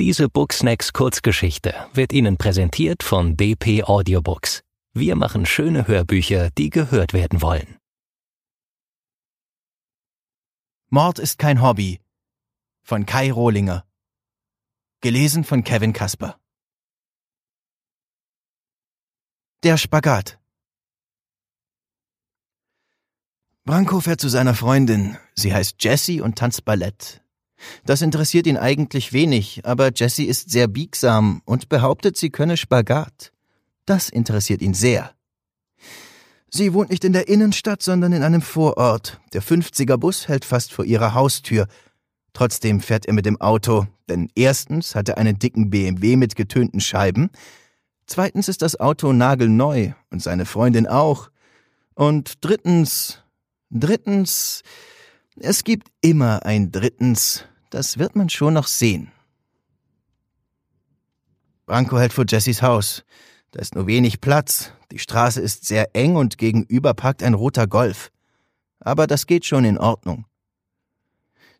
Diese Booksnacks Kurzgeschichte wird Ihnen präsentiert von DP Audiobooks. Wir machen schöne Hörbücher, die gehört werden wollen. Mord ist kein Hobby von Kai Rohlinger. Gelesen von Kevin Kasper. Der Spagat. Branko fährt zu seiner Freundin. Sie heißt Jessie und tanzt Ballett. Das interessiert ihn eigentlich wenig, aber Jessie ist sehr biegsam und behauptet, sie könne Spagat. Das interessiert ihn sehr. Sie wohnt nicht in der Innenstadt, sondern in einem Vorort. Der 50er Bus hält fast vor ihrer Haustür. Trotzdem fährt er mit dem Auto, denn erstens hat er einen dicken BMW mit getönten Scheiben, zweitens ist das Auto nagelneu und seine Freundin auch, und drittens, drittens, es gibt immer ein drittens, das wird man schon noch sehen. Branko hält vor Jessys Haus. Da ist nur wenig Platz, die Straße ist sehr eng und gegenüber parkt ein roter Golf. Aber das geht schon in Ordnung.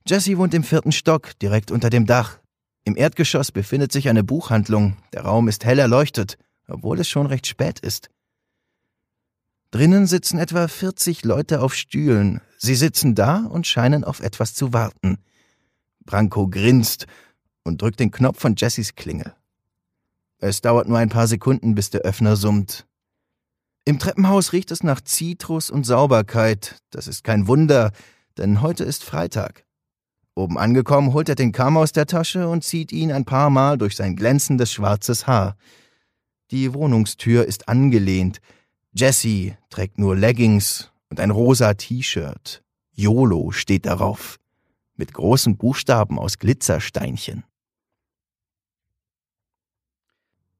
Jessie wohnt im vierten Stock, direkt unter dem Dach. Im Erdgeschoss befindet sich eine Buchhandlung. Der Raum ist hell erleuchtet, obwohl es schon recht spät ist. Drinnen sitzen etwa 40 Leute auf Stühlen. Sie sitzen da und scheinen auf etwas zu warten. Branko grinst und drückt den Knopf von Jessys Klingel. Es dauert nur ein paar Sekunden, bis der Öffner summt. Im Treppenhaus riecht es nach Zitrus und Sauberkeit. Das ist kein Wunder, denn heute ist Freitag. Oben angekommen, holt er den Kamm aus der Tasche und zieht ihn ein paar Mal durch sein glänzendes schwarzes Haar. Die Wohnungstür ist angelehnt. Jessie trägt nur Leggings und ein rosa T-Shirt. YOLO steht darauf. Mit großen Buchstaben aus Glitzersteinchen.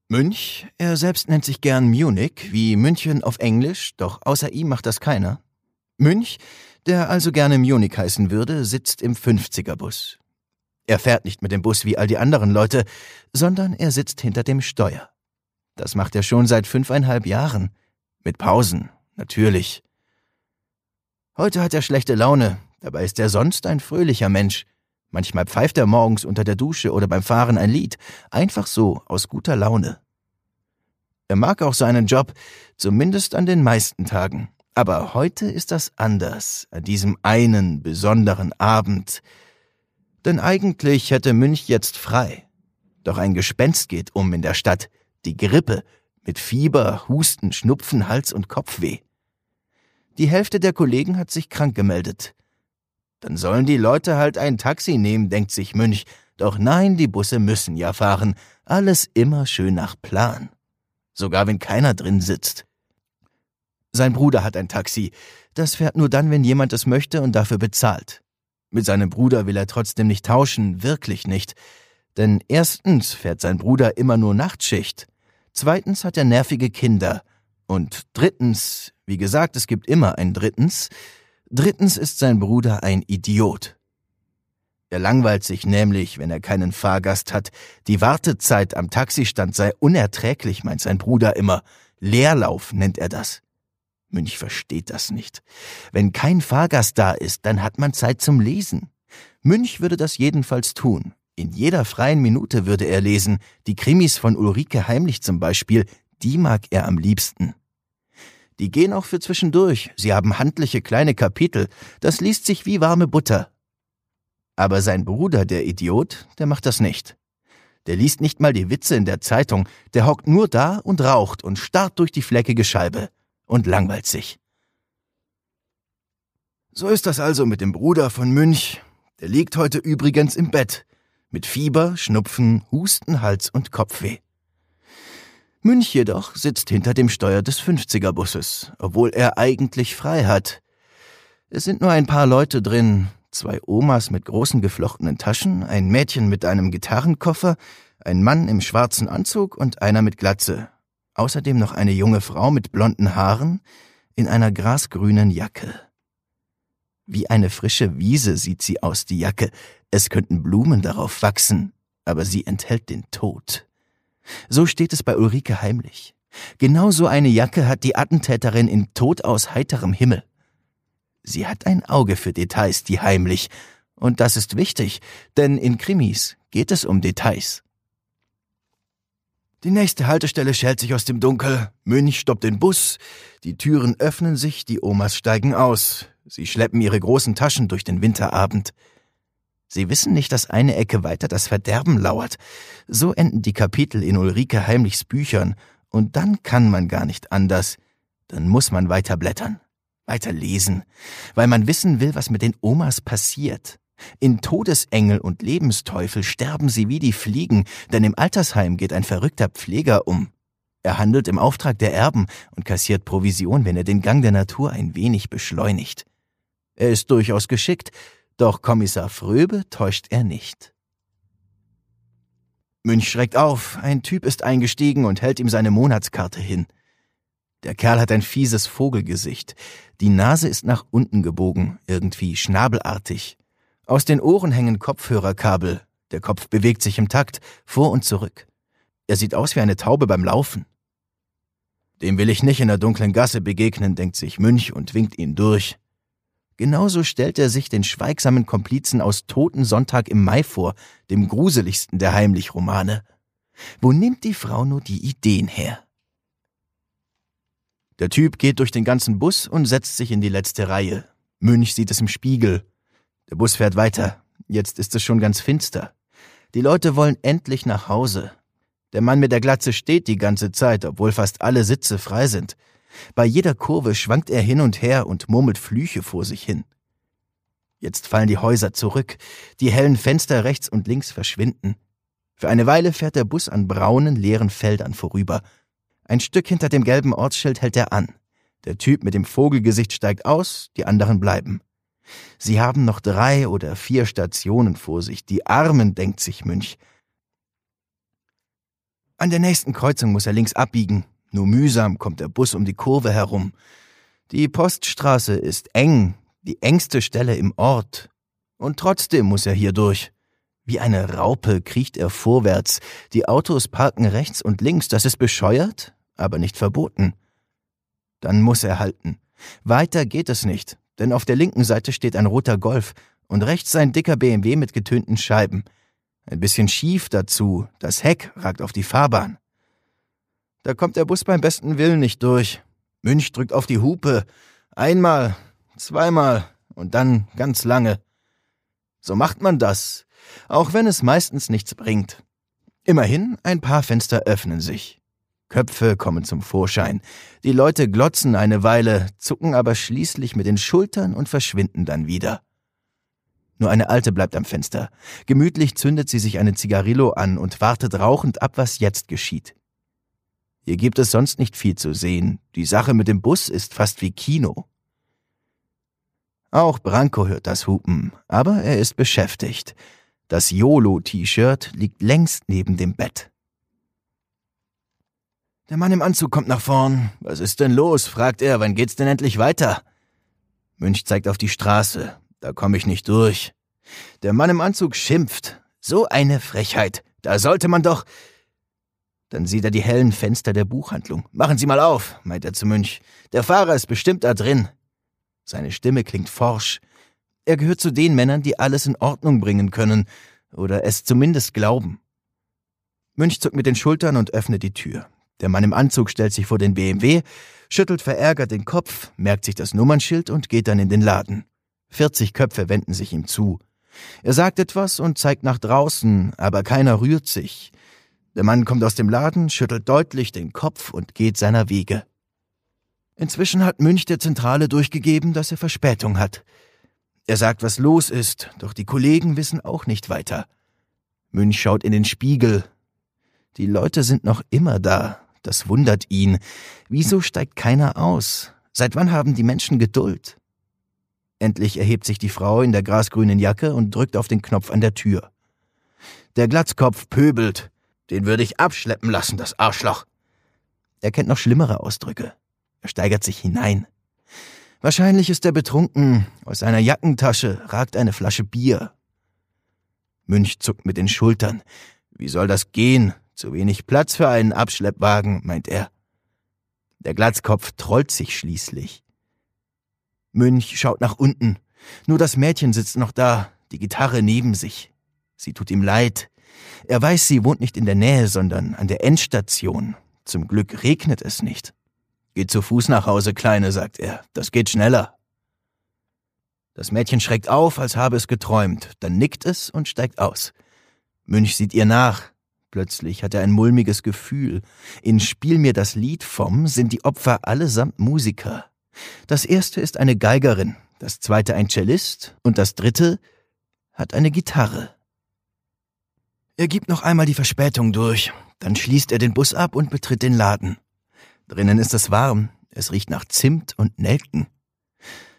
Münch, er selbst nennt sich gern Munich, wie München auf Englisch, doch außer ihm macht das keiner. Münch der also gerne Munich heißen würde, sitzt im 50er-Bus. Er fährt nicht mit dem Bus wie all die anderen Leute, sondern er sitzt hinter dem Steuer. Das macht er schon seit fünfeinhalb Jahren. Mit Pausen, natürlich. Heute hat er schlechte Laune, dabei ist er sonst ein fröhlicher Mensch. Manchmal pfeift er morgens unter der Dusche oder beim Fahren ein Lied, einfach so, aus guter Laune. Er mag auch seinen Job, zumindest an den meisten Tagen. Aber heute ist das anders, an diesem einen besonderen Abend. Denn eigentlich hätte Münch jetzt frei. Doch ein Gespenst geht um in der Stadt, die Grippe, mit Fieber, Husten, Schnupfen, Hals und Kopfweh. Die Hälfte der Kollegen hat sich krank gemeldet. Dann sollen die Leute halt ein Taxi nehmen, denkt sich Münch. Doch nein, die Busse müssen ja fahren. Alles immer schön nach Plan. Sogar wenn keiner drin sitzt. Sein Bruder hat ein Taxi. Das fährt nur dann, wenn jemand es möchte und dafür bezahlt. Mit seinem Bruder will er trotzdem nicht tauschen, wirklich nicht. Denn erstens fährt sein Bruder immer nur Nachtschicht. Zweitens hat er nervige Kinder. Und drittens, wie gesagt, es gibt immer ein drittens, drittens ist sein Bruder ein Idiot. Er langweilt sich nämlich, wenn er keinen Fahrgast hat. Die Wartezeit am Taxistand sei unerträglich, meint sein Bruder immer. Leerlauf nennt er das. Münch versteht das nicht. Wenn kein Fahrgast da ist, dann hat man Zeit zum Lesen. Münch würde das jedenfalls tun. In jeder freien Minute würde er lesen. Die Krimis von Ulrike Heimlich zum Beispiel, die mag er am liebsten. Die gehen auch für zwischendurch. Sie haben handliche kleine Kapitel. Das liest sich wie warme Butter. Aber sein Bruder, der Idiot, der macht das nicht. Der liest nicht mal die Witze in der Zeitung. Der hockt nur da und raucht und starrt durch die fleckige Scheibe und langweilt sich. So ist das also mit dem Bruder von Münch. Der liegt heute übrigens im Bett. Mit Fieber, Schnupfen, Husten, Hals und Kopfweh. Münch jedoch sitzt hinter dem Steuer des 50er-Busses, obwohl er eigentlich frei hat. Es sind nur ein paar Leute drin, zwei Omas mit großen geflochtenen Taschen, ein Mädchen mit einem Gitarrenkoffer, ein Mann im schwarzen Anzug und einer mit Glatze, Außerdem noch eine junge Frau mit blonden Haaren in einer grasgrünen Jacke. Wie eine frische Wiese sieht sie aus, die Jacke. Es könnten Blumen darauf wachsen, aber sie enthält den Tod. So steht es bei Ulrike heimlich. Genau so eine Jacke hat die Attentäterin in Tod aus heiterem Himmel. Sie hat ein Auge für Details, die heimlich. Und das ist wichtig, denn in Krimis geht es um Details. Die nächste Haltestelle schält sich aus dem Dunkel. Münch stoppt den Bus. Die Türen öffnen sich, die Omas steigen aus. Sie schleppen ihre großen Taschen durch den Winterabend. Sie wissen nicht, dass eine Ecke weiter das Verderben lauert. So enden die Kapitel in Ulrike Heimlichs Büchern. Und dann kann man gar nicht anders. Dann muss man weiter blättern, weiter lesen, weil man wissen will, was mit den Omas passiert. In Todesengel und Lebensteufel sterben sie wie die Fliegen, denn im Altersheim geht ein verrückter Pfleger um. Er handelt im Auftrag der Erben und kassiert Provision, wenn er den Gang der Natur ein wenig beschleunigt. Er ist durchaus geschickt, doch Kommissar Fröbe täuscht er nicht. Münch schreckt auf, ein Typ ist eingestiegen und hält ihm seine Monatskarte hin. Der Kerl hat ein fieses Vogelgesicht. Die Nase ist nach unten gebogen, irgendwie schnabelartig. Aus den Ohren hängen Kopfhörerkabel. Der Kopf bewegt sich im Takt, vor und zurück. Er sieht aus wie eine Taube beim Laufen. Dem will ich nicht in der dunklen Gasse begegnen, denkt sich Münch und winkt ihn durch. Genauso stellt er sich den schweigsamen Komplizen aus Toten Sonntag im Mai vor, dem gruseligsten der Heimlich-Romane. Wo nimmt die Frau nur die Ideen her? Der Typ geht durch den ganzen Bus und setzt sich in die letzte Reihe. Münch sieht es im Spiegel. Der Bus fährt weiter. Jetzt ist es schon ganz finster. Die Leute wollen endlich nach Hause. Der Mann mit der Glatze steht die ganze Zeit, obwohl fast alle Sitze frei sind. Bei jeder Kurve schwankt er hin und her und murmelt Flüche vor sich hin. Jetzt fallen die Häuser zurück, die hellen Fenster rechts und links verschwinden. Für eine Weile fährt der Bus an braunen, leeren Feldern vorüber. Ein Stück hinter dem gelben Ortsschild hält er an. Der Typ mit dem Vogelgesicht steigt aus, die anderen bleiben. Sie haben noch drei oder vier Stationen vor sich. Die Armen, denkt sich Münch. An der nächsten Kreuzung muss er links abbiegen. Nur mühsam kommt der Bus um die Kurve herum. Die Poststraße ist eng, die engste Stelle im Ort. Und trotzdem muss er hier durch. Wie eine Raupe kriecht er vorwärts. Die Autos parken rechts und links. Das ist bescheuert, aber nicht verboten. Dann muss er halten. Weiter geht es nicht denn auf der linken Seite steht ein roter Golf und rechts ein dicker BMW mit getönten Scheiben. Ein bisschen schief dazu, das Heck ragt auf die Fahrbahn. Da kommt der Bus beim besten Willen nicht durch. Münch drückt auf die Hupe. Einmal, zweimal und dann ganz lange. So macht man das, auch wenn es meistens nichts bringt. Immerhin, ein paar Fenster öffnen sich. Köpfe kommen zum Vorschein. Die Leute glotzen eine Weile, zucken aber schließlich mit den Schultern und verschwinden dann wieder. Nur eine Alte bleibt am Fenster. Gemütlich zündet sie sich eine Zigarillo an und wartet rauchend ab, was jetzt geschieht. Hier gibt es sonst nicht viel zu sehen. Die Sache mit dem Bus ist fast wie Kino. Auch Branko hört das Hupen, aber er ist beschäftigt. Das YOLO-T-Shirt liegt längst neben dem Bett. Der Mann im Anzug kommt nach vorn. Was ist denn los? fragt er. Wann geht's denn endlich weiter? Münch zeigt auf die Straße. Da komme ich nicht durch. Der Mann im Anzug schimpft. So eine Frechheit. Da sollte man doch. Dann sieht er die hellen Fenster der Buchhandlung. Machen Sie mal auf, meint er zu Münch. Der Fahrer ist bestimmt da drin. Seine Stimme klingt forsch. Er gehört zu den Männern, die alles in Ordnung bringen können. Oder es zumindest glauben. Münch zuckt mit den Schultern und öffnet die Tür. Der Mann im Anzug stellt sich vor den BMW, schüttelt verärgert den Kopf, merkt sich das Nummernschild und geht dann in den Laden. 40 Köpfe wenden sich ihm zu. Er sagt etwas und zeigt nach draußen, aber keiner rührt sich. Der Mann kommt aus dem Laden, schüttelt deutlich den Kopf und geht seiner Wege. Inzwischen hat Münch der Zentrale durchgegeben, dass er Verspätung hat. Er sagt, was los ist, doch die Kollegen wissen auch nicht weiter. Münch schaut in den Spiegel. Die Leute sind noch immer da, das wundert ihn. Wieso steigt keiner aus? Seit wann haben die Menschen Geduld? Endlich erhebt sich die Frau in der grasgrünen Jacke und drückt auf den Knopf an der Tür. Der Glatzkopf pöbelt. Den würde ich abschleppen lassen, das Arschloch. Er kennt noch schlimmere Ausdrücke. Er steigert sich hinein. Wahrscheinlich ist er betrunken. Aus seiner Jackentasche ragt eine Flasche Bier. Münch zuckt mit den Schultern. Wie soll das gehen? Zu wenig Platz für einen Abschleppwagen, meint er. Der Glatzkopf trollt sich schließlich. Münch schaut nach unten. Nur das Mädchen sitzt noch da, die Gitarre neben sich. Sie tut ihm leid. Er weiß, sie wohnt nicht in der Nähe, sondern an der Endstation. Zum Glück regnet es nicht. Geh zu Fuß nach Hause, Kleine, sagt er. Das geht schneller. Das Mädchen schreckt auf, als habe es geträumt, dann nickt es und steigt aus. Münch sieht ihr nach. Plötzlich hat er ein mulmiges Gefühl. In Spiel mir das Lied vom sind die Opfer allesamt Musiker. Das erste ist eine Geigerin, das zweite ein Cellist und das dritte hat eine Gitarre. Er gibt noch einmal die Verspätung durch, dann schließt er den Bus ab und betritt den Laden. Drinnen ist es warm, es riecht nach Zimt und Nelken.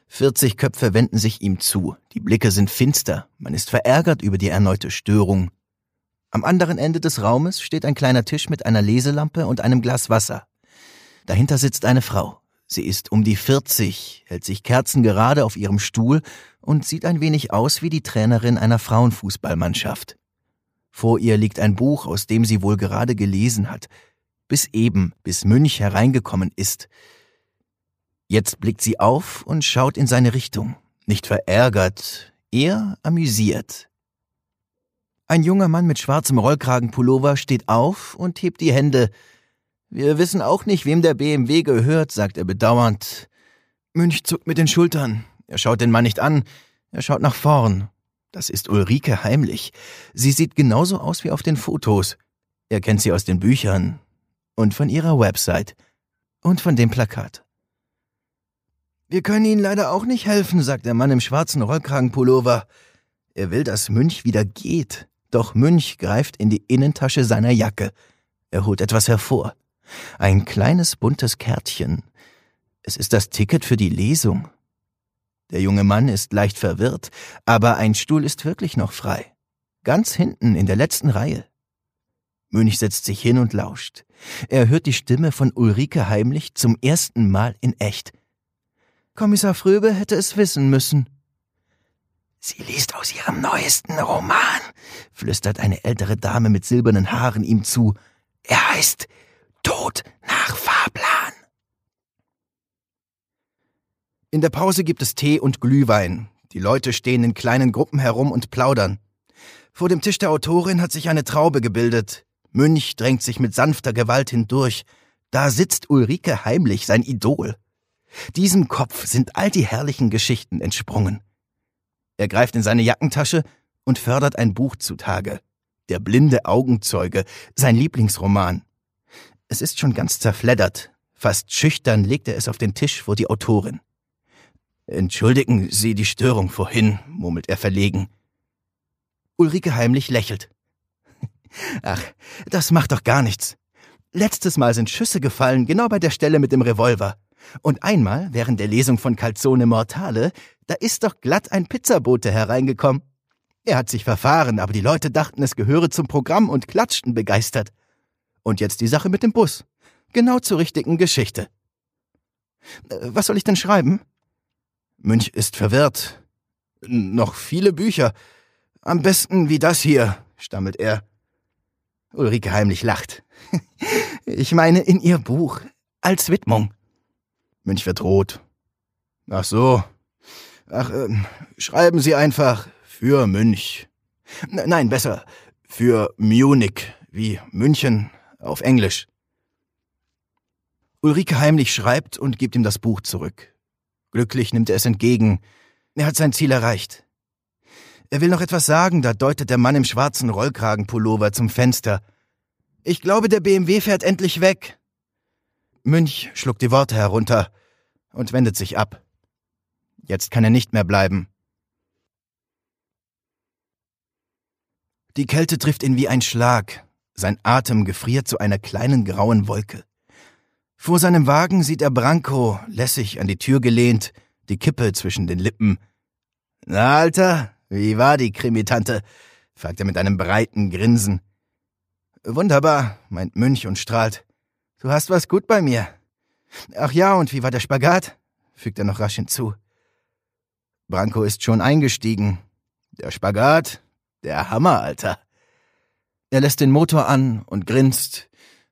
Vierzig Köpfe wenden sich ihm zu, die Blicke sind finster, man ist verärgert über die erneute Störung. Am anderen Ende des Raumes steht ein kleiner Tisch mit einer Leselampe und einem Glas Wasser. Dahinter sitzt eine Frau. Sie ist um die vierzig, hält sich kerzengerade auf ihrem Stuhl und sieht ein wenig aus wie die Trainerin einer Frauenfußballmannschaft. Vor ihr liegt ein Buch, aus dem sie wohl gerade gelesen hat, bis eben, bis Münch hereingekommen ist. Jetzt blickt sie auf und schaut in seine Richtung, nicht verärgert, eher amüsiert. Ein junger Mann mit schwarzem Rollkragenpullover steht auf und hebt die Hände. Wir wissen auch nicht, wem der BMW gehört, sagt er bedauernd. Münch zuckt mit den Schultern. Er schaut den Mann nicht an, er schaut nach vorn. Das ist Ulrike heimlich. Sie sieht genauso aus wie auf den Fotos. Er kennt sie aus den Büchern und von ihrer Website und von dem Plakat. Wir können Ihnen leider auch nicht helfen, sagt der Mann im schwarzen Rollkragenpullover. Er will, dass Münch wieder geht. Doch Münch greift in die Innentasche seiner Jacke. Er holt etwas hervor. Ein kleines buntes Kärtchen. Es ist das Ticket für die Lesung. Der junge Mann ist leicht verwirrt, aber ein Stuhl ist wirklich noch frei. Ganz hinten in der letzten Reihe. Münch setzt sich hin und lauscht. Er hört die Stimme von Ulrike heimlich zum ersten Mal in echt. Kommissar Fröbe hätte es wissen müssen. Sie liest aus ihrem neuesten Roman, flüstert eine ältere Dame mit silbernen Haaren ihm zu. Er heißt Tod nach Fahrplan. In der Pause gibt es Tee und Glühwein. Die Leute stehen in kleinen Gruppen herum und plaudern. Vor dem Tisch der Autorin hat sich eine Traube gebildet. Münch drängt sich mit sanfter Gewalt hindurch. Da sitzt Ulrike heimlich, sein Idol. Diesem Kopf sind all die herrlichen Geschichten entsprungen. Er greift in seine Jackentasche und fördert ein Buch zutage. Der blinde Augenzeuge, sein Lieblingsroman. Es ist schon ganz zerfleddert. Fast schüchtern legt er es auf den Tisch vor die Autorin. Entschuldigen Sie die Störung vorhin, murmelt er verlegen. Ulrike heimlich lächelt. Ach, das macht doch gar nichts. Letztes Mal sind Schüsse gefallen, genau bei der Stelle mit dem Revolver. Und einmal, während der Lesung von Calzone Mortale, da ist doch glatt ein Pizzabote hereingekommen. Er hat sich verfahren, aber die Leute dachten, es gehöre zum Programm und klatschten begeistert. Und jetzt die Sache mit dem Bus. Genau zur richtigen Geschichte. Äh, was soll ich denn schreiben? Münch ist verwirrt. Noch viele Bücher. Am besten wie das hier, stammelt er. Ulrike heimlich lacht. Ich meine in ihr Buch, als Widmung. Münch wird rot. Ach so. Ach, äh, schreiben Sie einfach für Münch. N nein, besser für Munich, wie München auf Englisch. Ulrike heimlich schreibt und gibt ihm das Buch zurück. Glücklich nimmt er es entgegen. Er hat sein Ziel erreicht. Er will noch etwas sagen, da deutet der Mann im schwarzen Rollkragenpullover zum Fenster. Ich glaube, der BMW fährt endlich weg. Münch schluckt die Worte herunter und wendet sich ab. Jetzt kann er nicht mehr bleiben. Die Kälte trifft ihn wie ein Schlag. Sein Atem gefriert zu einer kleinen grauen Wolke. Vor seinem Wagen sieht er Branko, lässig an die Tür gelehnt, die Kippe zwischen den Lippen. Na, Alter, wie war die Krimitante? fragt er mit einem breiten Grinsen. Wunderbar, meint Münch und strahlt. Du hast was gut bei mir. Ach ja, und wie war der Spagat? fügt er noch rasch hinzu. Branko ist schon eingestiegen. Der Spagat, der Hammer, Alter. Er lässt den Motor an und grinst.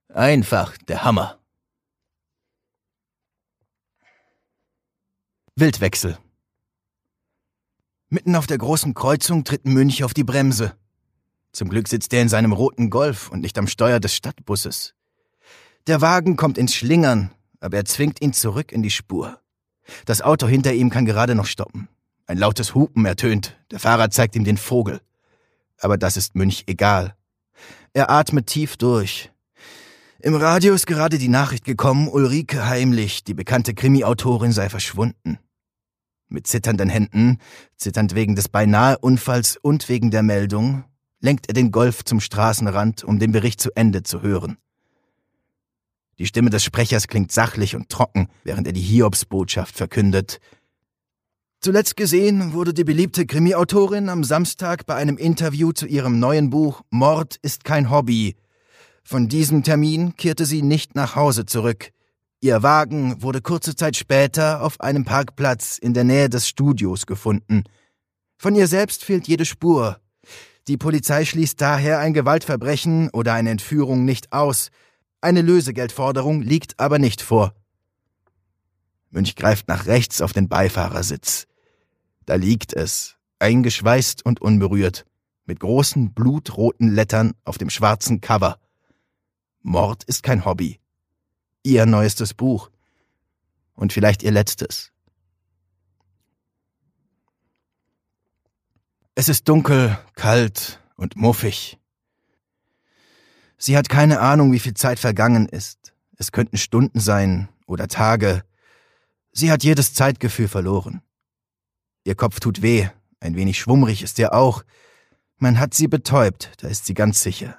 Einfach der Hammer. Wildwechsel. Mitten auf der großen Kreuzung tritt Münch auf die Bremse. Zum Glück sitzt er in seinem roten Golf und nicht am Steuer des Stadtbusses. Der Wagen kommt ins Schlingern, aber er zwingt ihn zurück in die Spur. Das Auto hinter ihm kann gerade noch stoppen. Ein lautes Hupen ertönt, der Fahrer zeigt ihm den Vogel. Aber das ist Münch egal. Er atmet tief durch. Im Radio ist gerade die Nachricht gekommen, Ulrike Heimlich, die bekannte Krimi-Autorin, sei verschwunden. Mit zitternden Händen, zitternd wegen des beinahe Unfalls und wegen der Meldung, lenkt er den Golf zum Straßenrand, um den Bericht zu Ende zu hören. Die Stimme des Sprechers klingt sachlich und trocken, während er die Hiobsbotschaft verkündet. Zuletzt gesehen wurde die beliebte Krimi-Autorin am Samstag bei einem Interview zu ihrem neuen Buch Mord ist kein Hobby. Von diesem Termin kehrte sie nicht nach Hause zurück. Ihr Wagen wurde kurze Zeit später auf einem Parkplatz in der Nähe des Studios gefunden. Von ihr selbst fehlt jede Spur. Die Polizei schließt daher ein Gewaltverbrechen oder eine Entführung nicht aus. Eine Lösegeldforderung liegt aber nicht vor. Münch greift nach rechts auf den Beifahrersitz. Da liegt es, eingeschweißt und unberührt, mit großen blutroten Lettern auf dem schwarzen Cover. Mord ist kein Hobby. Ihr neuestes Buch. Und vielleicht ihr letztes. Es ist dunkel, kalt und muffig. Sie hat keine Ahnung, wie viel Zeit vergangen ist. Es könnten Stunden sein oder Tage. Sie hat jedes Zeitgefühl verloren. Ihr Kopf tut weh, ein wenig schwummrig ist er auch. Man hat sie betäubt, da ist sie ganz sicher.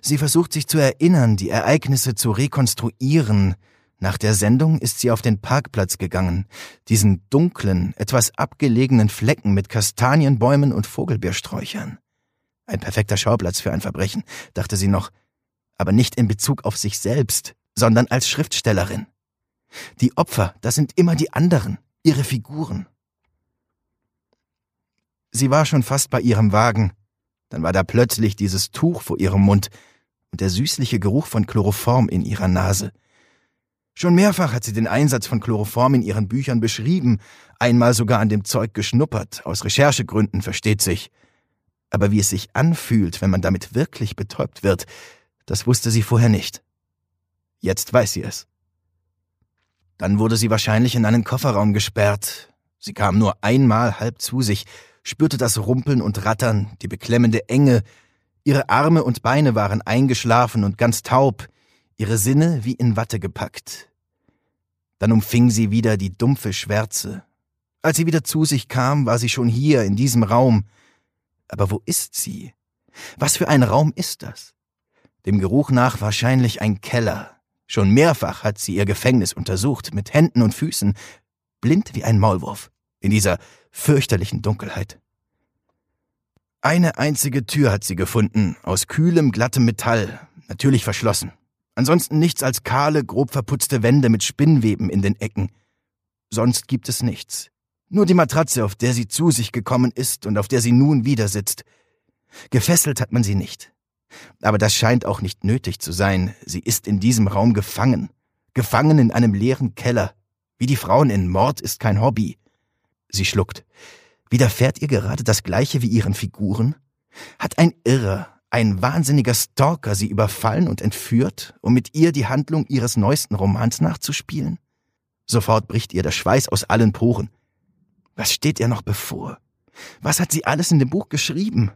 Sie versucht sich zu erinnern, die Ereignisse zu rekonstruieren. Nach der Sendung ist sie auf den Parkplatz gegangen, diesen dunklen, etwas abgelegenen Flecken mit Kastanienbäumen und Vogelbeersträuchern. Ein perfekter Schauplatz für ein Verbrechen, dachte sie noch, aber nicht in Bezug auf sich selbst, sondern als Schriftstellerin. Die Opfer, das sind immer die anderen, ihre Figuren. Sie war schon fast bei ihrem Wagen, dann war da plötzlich dieses Tuch vor ihrem Mund und der süßliche Geruch von Chloroform in ihrer Nase. Schon mehrfach hat sie den Einsatz von Chloroform in ihren Büchern beschrieben, einmal sogar an dem Zeug geschnuppert, aus Recherchegründen versteht sich. Aber wie es sich anfühlt, wenn man damit wirklich betäubt wird, das wusste sie vorher nicht. Jetzt weiß sie es. Dann wurde sie wahrscheinlich in einen Kofferraum gesperrt. Sie kam nur einmal halb zu sich, spürte das Rumpeln und Rattern, die beklemmende Enge, ihre Arme und Beine waren eingeschlafen und ganz taub, ihre Sinne wie in Watte gepackt. Dann umfing sie wieder die dumpfe Schwärze. Als sie wieder zu sich kam, war sie schon hier, in diesem Raum, aber wo ist sie? Was für ein Raum ist das? Dem Geruch nach wahrscheinlich ein Keller. Schon mehrfach hat sie ihr Gefängnis untersucht, mit Händen und Füßen, blind wie ein Maulwurf, in dieser fürchterlichen Dunkelheit. Eine einzige Tür hat sie gefunden, aus kühlem, glattem Metall, natürlich verschlossen. Ansonsten nichts als kahle, grob verputzte Wände mit Spinnweben in den Ecken. Sonst gibt es nichts. Nur die Matratze, auf der sie zu sich gekommen ist und auf der sie nun wieder sitzt. Gefesselt hat man sie nicht. Aber das scheint auch nicht nötig zu sein. Sie ist in diesem Raum gefangen. Gefangen in einem leeren Keller. Wie die Frauen in Mord ist kein Hobby. Sie schluckt. Widerfährt ihr gerade das gleiche wie ihren Figuren? Hat ein Irrer, ein wahnsinniger Stalker sie überfallen und entführt, um mit ihr die Handlung ihres neuesten Romans nachzuspielen? Sofort bricht ihr der Schweiß aus allen Poren. Was steht ihr noch bevor? Was hat sie alles in dem Buch geschrieben?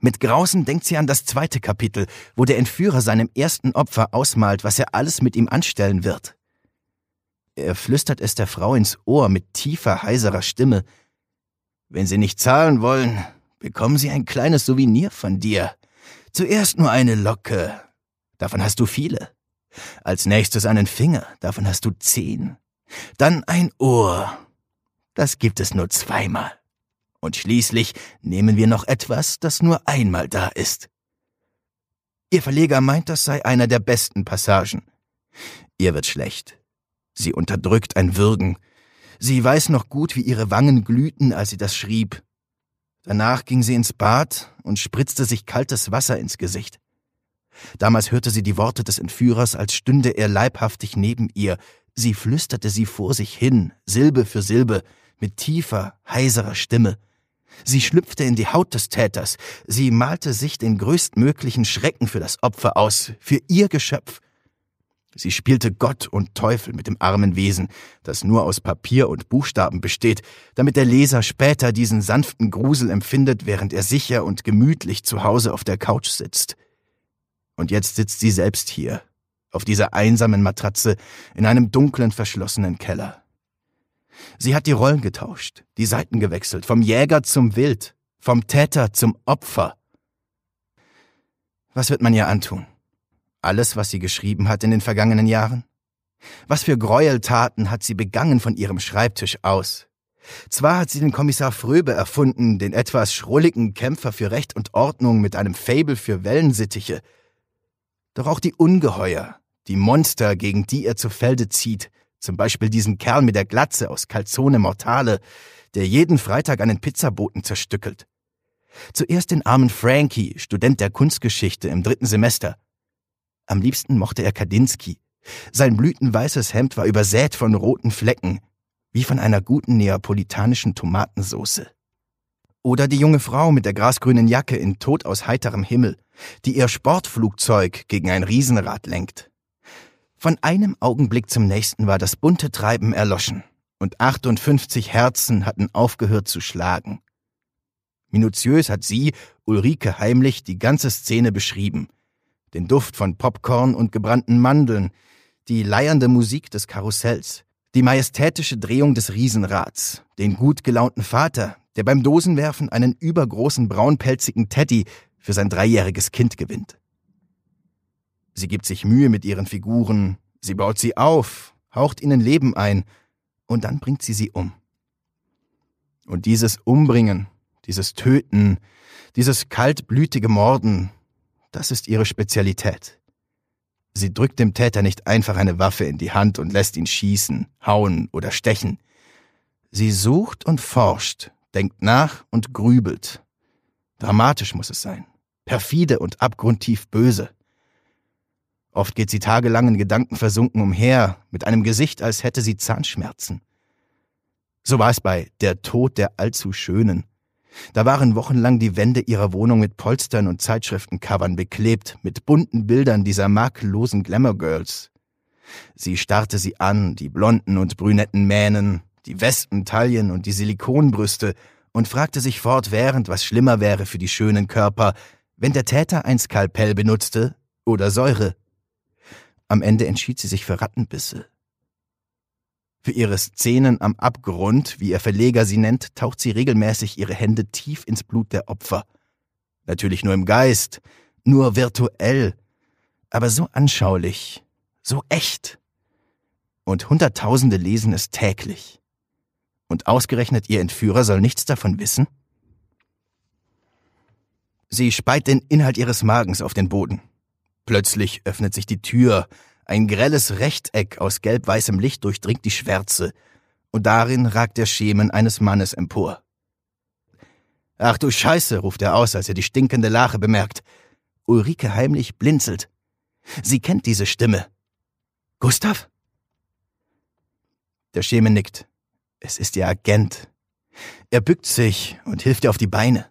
Mit Grausen denkt sie an das zweite Kapitel, wo der Entführer seinem ersten Opfer ausmalt, was er alles mit ihm anstellen wird. Er flüstert es der Frau ins Ohr mit tiefer, heiserer Stimme. Wenn Sie nicht zahlen wollen, bekommen Sie ein kleines Souvenir von dir. Zuerst nur eine Locke. Davon hast du viele. Als nächstes einen Finger. Davon hast du zehn. Dann ein Ohr. Das gibt es nur zweimal. Und schließlich nehmen wir noch etwas, das nur einmal da ist. Ihr Verleger meint, das sei einer der besten Passagen. Ihr wird schlecht. Sie unterdrückt ein Würgen. Sie weiß noch gut, wie ihre Wangen glühten, als sie das schrieb. Danach ging sie ins Bad und spritzte sich kaltes Wasser ins Gesicht. Damals hörte sie die Worte des Entführers, als stünde er leibhaftig neben ihr. Sie flüsterte sie vor sich hin, Silbe für Silbe, mit tiefer, heiserer Stimme. Sie schlüpfte in die Haut des Täters. Sie malte sich den größtmöglichen Schrecken für das Opfer aus, für ihr Geschöpf. Sie spielte Gott und Teufel mit dem armen Wesen, das nur aus Papier und Buchstaben besteht, damit der Leser später diesen sanften Grusel empfindet, während er sicher und gemütlich zu Hause auf der Couch sitzt. Und jetzt sitzt sie selbst hier, auf dieser einsamen Matratze in einem dunklen, verschlossenen Keller. Sie hat die Rollen getauscht, die Seiten gewechselt, vom Jäger zum Wild, vom Täter zum Opfer. Was wird man ihr antun? Alles, was sie geschrieben hat in den vergangenen Jahren? Was für Gräueltaten hat sie begangen von ihrem Schreibtisch aus? Zwar hat sie den Kommissar Fröbe erfunden, den etwas schrulligen Kämpfer für Recht und Ordnung mit einem Fabel für Wellensittiche. Doch auch die Ungeheuer, die Monster, gegen die er zu Felde zieht, zum Beispiel diesen Kerl mit der Glatze aus Calzone Mortale, der jeden Freitag einen Pizzaboten zerstückelt. Zuerst den armen Frankie, Student der Kunstgeschichte im dritten Semester. Am liebsten mochte er Kadinsky. Sein blütenweißes Hemd war übersät von roten Flecken, wie von einer guten neapolitanischen Tomatensauce. Oder die junge Frau mit der grasgrünen Jacke in Tod aus heiterem Himmel, die ihr Sportflugzeug gegen ein Riesenrad lenkt. Von einem Augenblick zum nächsten war das bunte Treiben erloschen, und 58 Herzen hatten aufgehört zu schlagen. Minutiös hat sie, Ulrike heimlich, die ganze Szene beschrieben. Den Duft von Popcorn und gebrannten Mandeln, die leiernde Musik des Karussells, die majestätische Drehung des Riesenrads, den gut gelaunten Vater, der beim Dosenwerfen einen übergroßen braunpelzigen Teddy für sein dreijähriges Kind gewinnt. Sie gibt sich Mühe mit ihren Figuren, sie baut sie auf, haucht ihnen Leben ein, und dann bringt sie sie um. Und dieses Umbringen, dieses Töten, dieses kaltblütige Morden, das ist ihre Spezialität. Sie drückt dem Täter nicht einfach eine Waffe in die Hand und lässt ihn schießen, hauen oder stechen. Sie sucht und forscht, denkt nach und grübelt. Dramatisch muss es sein, perfide und abgrundtief böse. Oft geht sie tagelang in Gedanken versunken umher, mit einem Gesicht, als hätte sie Zahnschmerzen. So war es bei Der Tod der allzu Schönen. Da waren wochenlang die Wände ihrer Wohnung mit Polstern und Zeitschriftencovern beklebt, mit bunten Bildern dieser makellosen Glamour-Girls. Sie starrte sie an, die blonden und brünetten Mähnen, die Westentaillen und die Silikonbrüste, und fragte sich fortwährend, was schlimmer wäre für die schönen Körper, wenn der Täter ein Skalpell benutzte oder Säure. Am Ende entschied sie sich für Rattenbisse. Für ihre Szenen am Abgrund, wie ihr Verleger sie nennt, taucht sie regelmäßig ihre Hände tief ins Blut der Opfer. Natürlich nur im Geist, nur virtuell, aber so anschaulich, so echt. Und Hunderttausende lesen es täglich. Und ausgerechnet ihr Entführer soll nichts davon wissen? Sie speit den Inhalt ihres Magens auf den Boden. Plötzlich öffnet sich die Tür, ein grelles Rechteck aus gelb-weißem Licht durchdringt die Schwärze, und darin ragt der Schemen eines Mannes empor. Ach du Scheiße, ruft er aus, als er die stinkende Lache bemerkt. Ulrike heimlich blinzelt. Sie kennt diese Stimme. Gustav? Der Schemen nickt. Es ist ihr Agent. Er bückt sich und hilft ihr auf die Beine.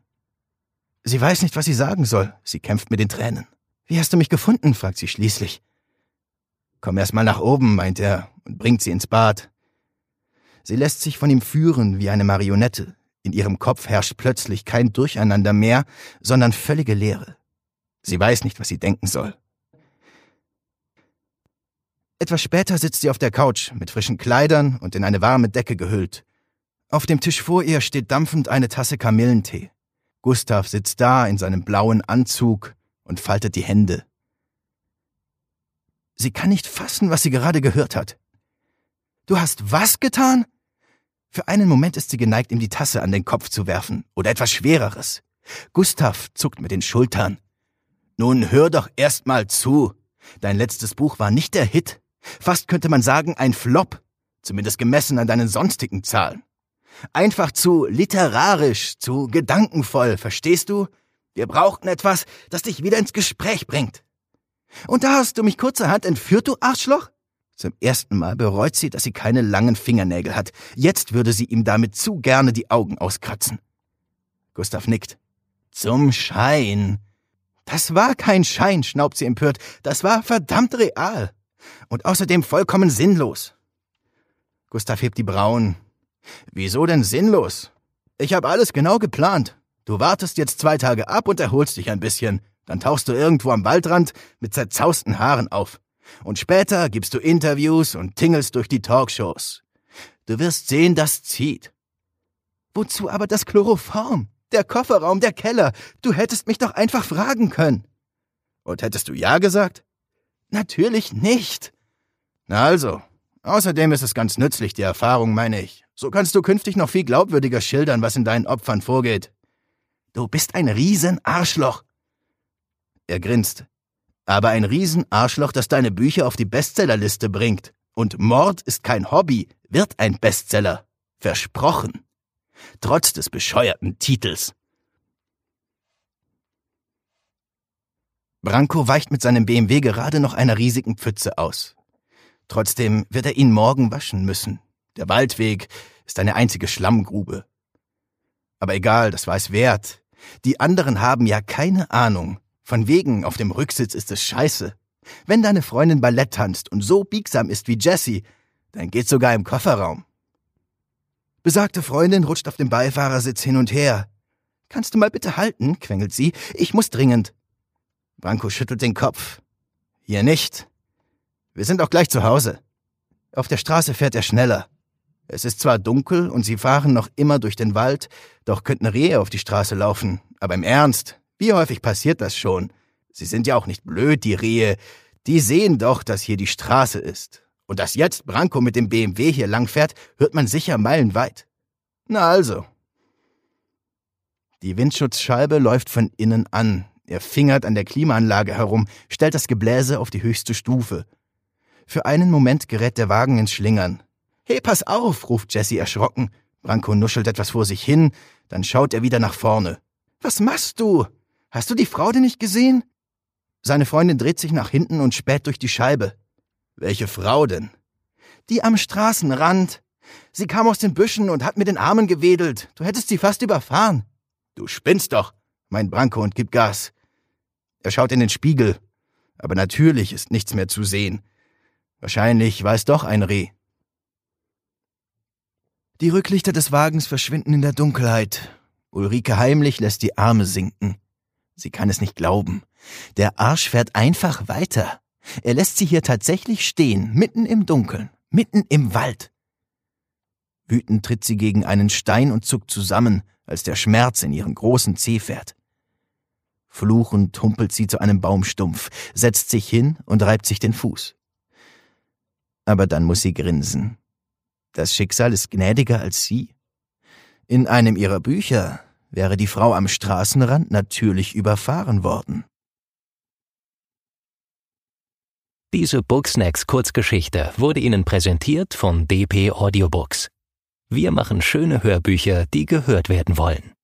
Sie weiß nicht, was sie sagen soll. Sie kämpft mit den Tränen. Wie hast du mich gefunden? fragt sie schließlich. Komm erst mal nach oben, meint er und bringt sie ins Bad. Sie lässt sich von ihm führen wie eine Marionette. In ihrem Kopf herrscht plötzlich kein Durcheinander mehr, sondern völlige Leere. Sie weiß nicht, was sie denken soll. Etwas später sitzt sie auf der Couch mit frischen Kleidern und in eine warme Decke gehüllt. Auf dem Tisch vor ihr steht dampfend eine Tasse Kamillentee. Gustav sitzt da in seinem blauen Anzug, und faltet die Hände. Sie kann nicht fassen, was sie gerade gehört hat. Du hast was getan? Für einen Moment ist sie geneigt, ihm die Tasse an den Kopf zu werfen oder etwas Schwereres. Gustav zuckt mit den Schultern. Nun hör doch erst mal zu. Dein letztes Buch war nicht der Hit. Fast könnte man sagen ein Flop, zumindest gemessen an deinen sonstigen Zahlen. Einfach zu literarisch, zu gedankenvoll, verstehst du? Wir brauchten etwas, das dich wieder ins Gespräch bringt. Und da hast du mich kurzerhand entführt, du Arschloch? Zum ersten Mal bereut sie, dass sie keine langen Fingernägel hat. Jetzt würde sie ihm damit zu gerne die Augen auskratzen. Gustav nickt. Zum Schein. Das war kein Schein, schnaubt sie empört. Das war verdammt real. Und außerdem vollkommen sinnlos. Gustav hebt die Brauen. Wieso denn sinnlos? Ich habe alles genau geplant. Du wartest jetzt zwei Tage ab und erholst dich ein bisschen. Dann tauchst du irgendwo am Waldrand mit zerzausten Haaren auf. Und später gibst du Interviews und tingelst durch die Talkshows. Du wirst sehen, das zieht. Wozu aber das Chloroform? Der Kofferraum, der Keller. Du hättest mich doch einfach fragen können. Und hättest du Ja gesagt? Natürlich nicht. Na also. Außerdem ist es ganz nützlich, die Erfahrung, meine ich. So kannst du künftig noch viel glaubwürdiger schildern, was in deinen Opfern vorgeht. Du bist ein Riesenarschloch. Er grinst. Aber ein Riesenarschloch, das deine Bücher auf die Bestsellerliste bringt. Und Mord ist kein Hobby, wird ein Bestseller. Versprochen. Trotz des bescheuerten Titels. Branko weicht mit seinem BMW gerade noch einer riesigen Pfütze aus. Trotzdem wird er ihn morgen waschen müssen. Der Waldweg ist eine einzige Schlammgrube. Aber egal, das war es wert. Die anderen haben ja keine Ahnung. Von wegen, auf dem Rücksitz ist es scheiße. Wenn deine Freundin Ballett tanzt und so biegsam ist wie Jessie, dann geht's sogar im Kofferraum. Besagte Freundin rutscht auf dem Beifahrersitz hin und her. Kannst du mal bitte halten? quengelt sie. Ich muss dringend. Branko schüttelt den Kopf. Hier nicht. Wir sind auch gleich zu Hause. Auf der Straße fährt er schneller. Es ist zwar dunkel und sie fahren noch immer durch den Wald, doch könnten Rehe auf die Straße laufen. Aber im Ernst, wie häufig passiert das schon? Sie sind ja auch nicht blöd, die Rehe. Die sehen doch, dass hier die Straße ist. Und dass jetzt Branko mit dem BMW hier langfährt, hört man sicher meilenweit. Na also. Die Windschutzscheibe läuft von innen an. Er fingert an der Klimaanlage herum, stellt das Gebläse auf die höchste Stufe. Für einen Moment gerät der Wagen ins Schlingern. Hey, pass auf, ruft Jesse erschrocken. Branko nuschelt etwas vor sich hin, dann schaut er wieder nach vorne. Was machst du? Hast du die Frau denn nicht gesehen? Seine Freundin dreht sich nach hinten und späht durch die Scheibe. Welche Frau denn? Die am Straßenrand. Sie kam aus den Büschen und hat mit den Armen gewedelt. Du hättest sie fast überfahren. Du spinnst doch, meint Branko und gibt Gas. Er schaut in den Spiegel. Aber natürlich ist nichts mehr zu sehen. Wahrscheinlich war es doch ein Reh. Die Rücklichter des Wagens verschwinden in der Dunkelheit. Ulrike heimlich lässt die Arme sinken. Sie kann es nicht glauben. Der Arsch fährt einfach weiter. Er lässt sie hier tatsächlich stehen, mitten im Dunkeln, mitten im Wald. Wütend tritt sie gegen einen Stein und zuckt zusammen, als der Schmerz in ihren großen Zeh fährt. Fluchend humpelt sie zu einem Baumstumpf, setzt sich hin und reibt sich den Fuß. Aber dann muss sie grinsen. Das Schicksal ist gnädiger als sie. In einem ihrer Bücher wäre die Frau am Straßenrand natürlich überfahren worden. Diese Booksnacks Kurzgeschichte wurde Ihnen präsentiert von DP Audiobooks. Wir machen schöne Hörbücher, die gehört werden wollen.